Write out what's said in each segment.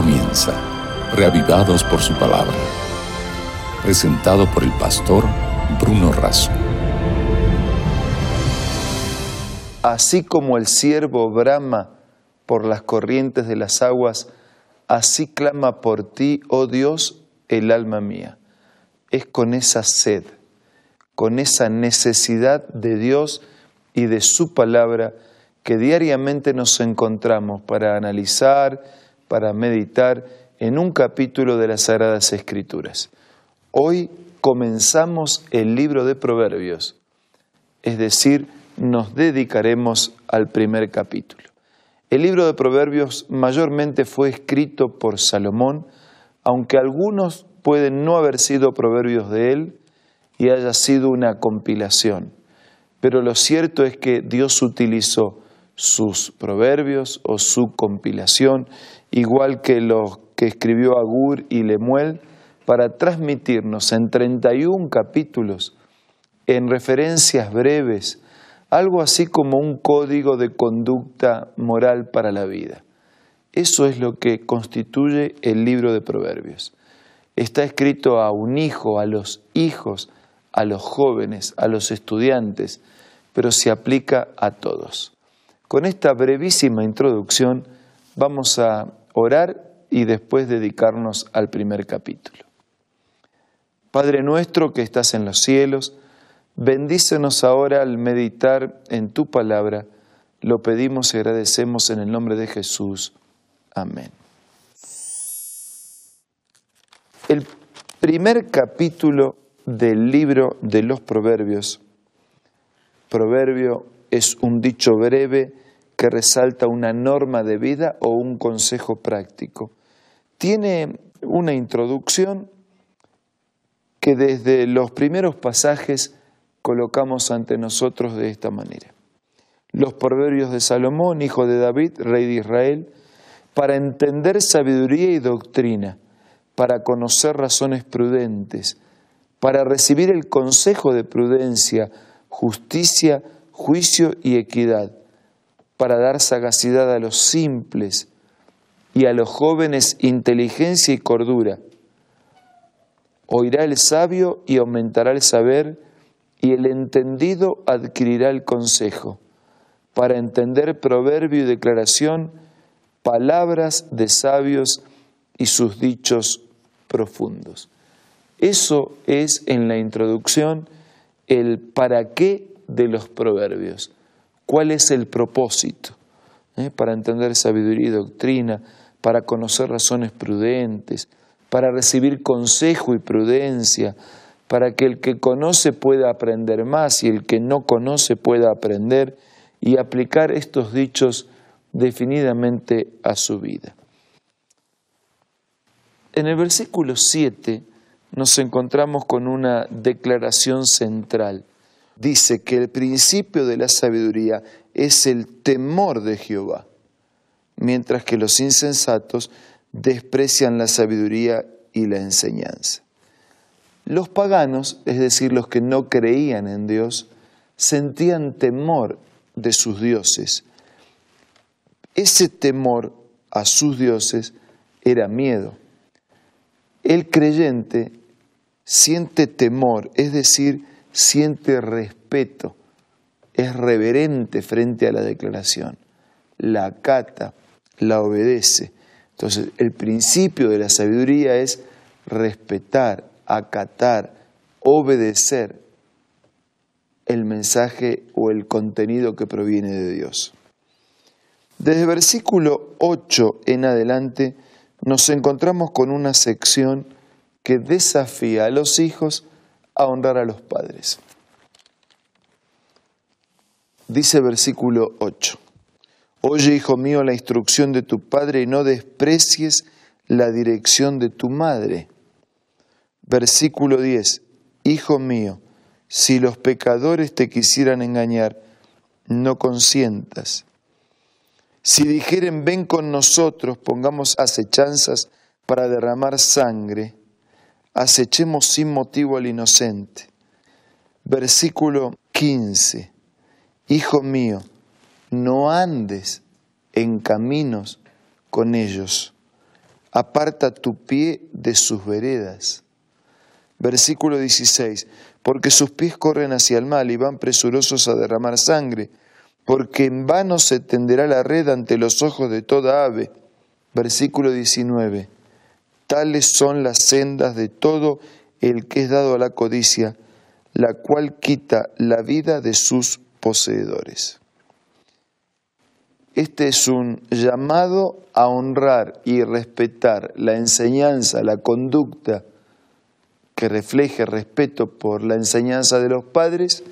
comienza, reavivados por su palabra. Presentado por el pastor Bruno Razo. Así como el siervo brama por las corrientes de las aguas, así clama por ti, oh Dios, el alma mía. Es con esa sed, con esa necesidad de Dios y de su palabra que diariamente nos encontramos para analizar, para meditar en un capítulo de las Sagradas Escrituras. Hoy comenzamos el libro de Proverbios, es decir, nos dedicaremos al primer capítulo. El libro de Proverbios mayormente fue escrito por Salomón, aunque algunos pueden no haber sido proverbios de él y haya sido una compilación. Pero lo cierto es que Dios utilizó sus proverbios o su compilación, igual que los que escribió Agur y Lemuel, para transmitirnos en 31 capítulos, en referencias breves, algo así como un código de conducta moral para la vida. Eso es lo que constituye el libro de Proverbios. Está escrito a un hijo, a los hijos, a los jóvenes, a los estudiantes, pero se aplica a todos. Con esta brevísima introducción vamos a orar y después dedicarnos al primer capítulo. Padre nuestro que estás en los cielos, bendícenos ahora al meditar en tu palabra. Lo pedimos y agradecemos en el nombre de Jesús. Amén. El primer capítulo del libro de los Proverbios, Proverbio es un dicho breve que resalta una norma de vida o un consejo práctico. Tiene una introducción que desde los primeros pasajes colocamos ante nosotros de esta manera. Los proverbios de Salomón, hijo de David, rey de Israel, para entender sabiduría y doctrina, para conocer razones prudentes, para recibir el consejo de prudencia, justicia, juicio y equidad, para dar sagacidad a los simples y a los jóvenes inteligencia y cordura. Oirá el sabio y aumentará el saber, y el entendido adquirirá el consejo, para entender proverbio y declaración, palabras de sabios y sus dichos profundos. Eso es en la introducción el para qué de los proverbios. ¿Cuál es el propósito? ¿Eh? Para entender sabiduría y doctrina, para conocer razones prudentes, para recibir consejo y prudencia, para que el que conoce pueda aprender más y el que no conoce pueda aprender y aplicar estos dichos definidamente a su vida. En el versículo 7 nos encontramos con una declaración central dice que el principio de la sabiduría es el temor de Jehová, mientras que los insensatos desprecian la sabiduría y la enseñanza. Los paganos, es decir, los que no creían en Dios, sentían temor de sus dioses. Ese temor a sus dioses era miedo. El creyente siente temor, es decir, siente respeto, es reverente frente a la declaración, la acata, la obedece. Entonces, el principio de la sabiduría es respetar, acatar, obedecer el mensaje o el contenido que proviene de Dios. Desde versículo 8 en adelante nos encontramos con una sección que desafía a los hijos a honrar a los padres. Dice versículo 8, Oye, hijo mío, la instrucción de tu padre y no desprecies la dirección de tu madre. Versículo 10, Hijo mío, si los pecadores te quisieran engañar, no consientas. Si dijeren, ven con nosotros, pongamos acechanzas para derramar sangre, acechemos sin motivo al inocente. Versículo 15. Hijo mío, no andes en caminos con ellos. aparta tu pie de sus veredas. Versículo 16, porque sus pies corren hacia el mal y van presurosos a derramar sangre, porque en vano se tenderá la red ante los ojos de toda ave. Versículo 19, tales son las sendas de todo el que es dado a la codicia, la cual quita la vida de sus poseedores. Este es un llamado a honrar y respetar la enseñanza, la conducta que refleje respeto por la enseñanza de los padres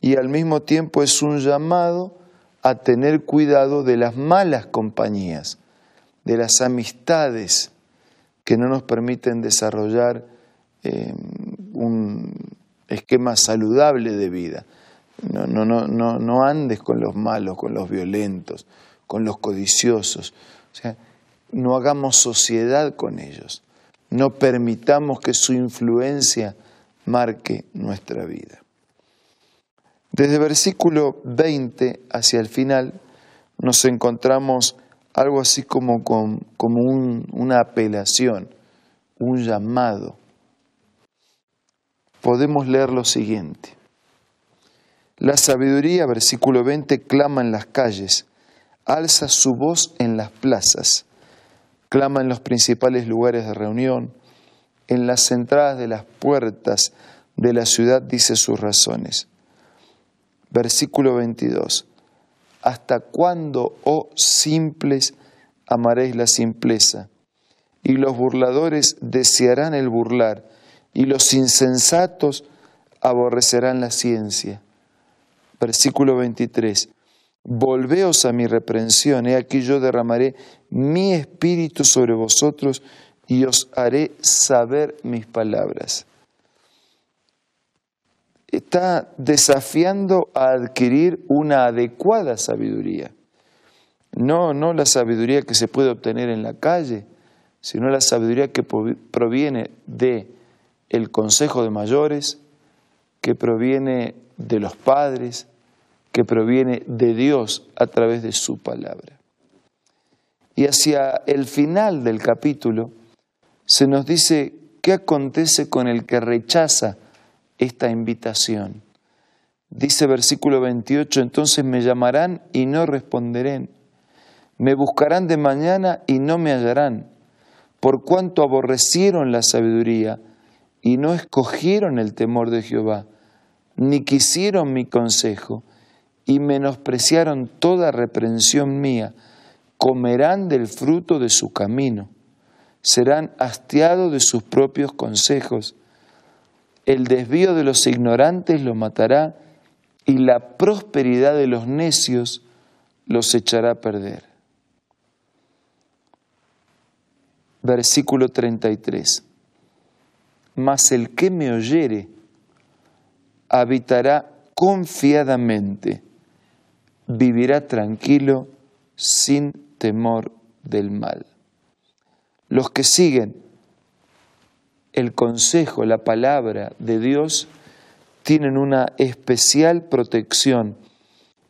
y al mismo tiempo es un llamado a tener cuidado de las malas compañías, de las amistades que no nos permiten desarrollar eh, un esquema saludable de vida. No, no, no, no, andes con los malos, con los violentos, con los codiciosos. O sea, no hagamos sociedad con ellos. No permitamos que su influencia marque nuestra vida. Desde versículo 20 hacia el final nos encontramos algo así como, como una apelación, un llamado. Podemos leer lo siguiente. La sabiduría, versículo 20, clama en las calles, alza su voz en las plazas, clama en los principales lugares de reunión, en las entradas de las puertas de la ciudad dice sus razones. Versículo 22. ¿Hasta cuándo, oh simples, amaréis la simpleza? Y los burladores desearán el burlar, y los insensatos aborrecerán la ciencia versículo 23. Volveos a mi reprensión, he aquí yo derramaré mi espíritu sobre vosotros y os haré saber mis palabras. Está desafiando a adquirir una adecuada sabiduría. No, no la sabiduría que se puede obtener en la calle, sino la sabiduría que proviene de el consejo de mayores, que proviene de los padres, que proviene de Dios a través de su palabra. Y hacia el final del capítulo se nos dice qué acontece con el que rechaza esta invitación. Dice versículo 28, entonces me llamarán y no responderé, me buscarán de mañana y no me hallarán, por cuanto aborrecieron la sabiduría y no escogieron el temor de Jehová ni quisieron mi consejo, y menospreciaron toda reprensión mía, comerán del fruto de su camino, serán hastiados de sus propios consejos, el desvío de los ignorantes lo matará, y la prosperidad de los necios los echará a perder. Versículo 33. Mas el que me oyere, habitará confiadamente, vivirá tranquilo sin temor del mal. Los que siguen el consejo, la palabra de Dios, tienen una especial protección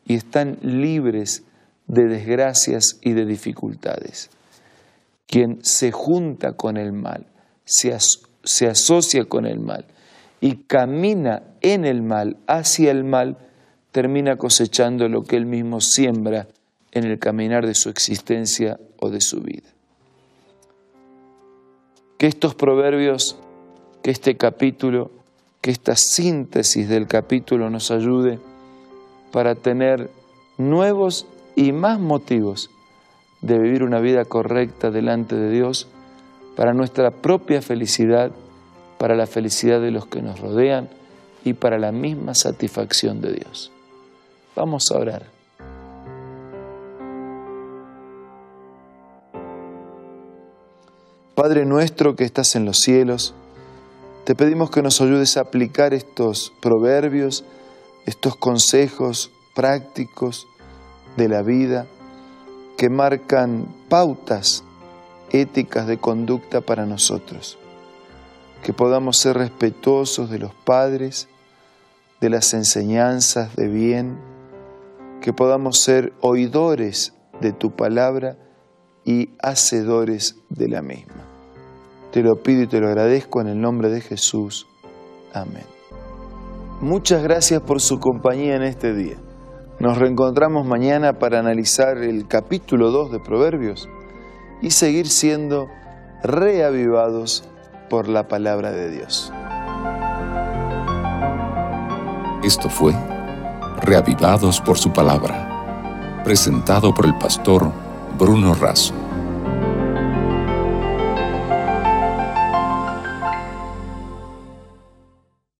y están libres de desgracias y de dificultades. Quien se junta con el mal, se, se asocia con el mal, y camina en el mal, hacia el mal, termina cosechando lo que él mismo siembra en el caminar de su existencia o de su vida. Que estos proverbios, que este capítulo, que esta síntesis del capítulo nos ayude para tener nuevos y más motivos de vivir una vida correcta delante de Dios para nuestra propia felicidad para la felicidad de los que nos rodean y para la misma satisfacción de Dios. Vamos a orar. Padre nuestro que estás en los cielos, te pedimos que nos ayudes a aplicar estos proverbios, estos consejos prácticos de la vida que marcan pautas éticas de conducta para nosotros que podamos ser respetuosos de los padres, de las enseñanzas de bien, que podamos ser oidores de tu palabra y hacedores de la misma. Te lo pido y te lo agradezco en el nombre de Jesús. Amén. Muchas gracias por su compañía en este día. Nos reencontramos mañana para analizar el capítulo 2 de Proverbios y seguir siendo reavivados por la palabra de Dios. Esto fue Reavivados por su palabra, presentado por el pastor Bruno Razo.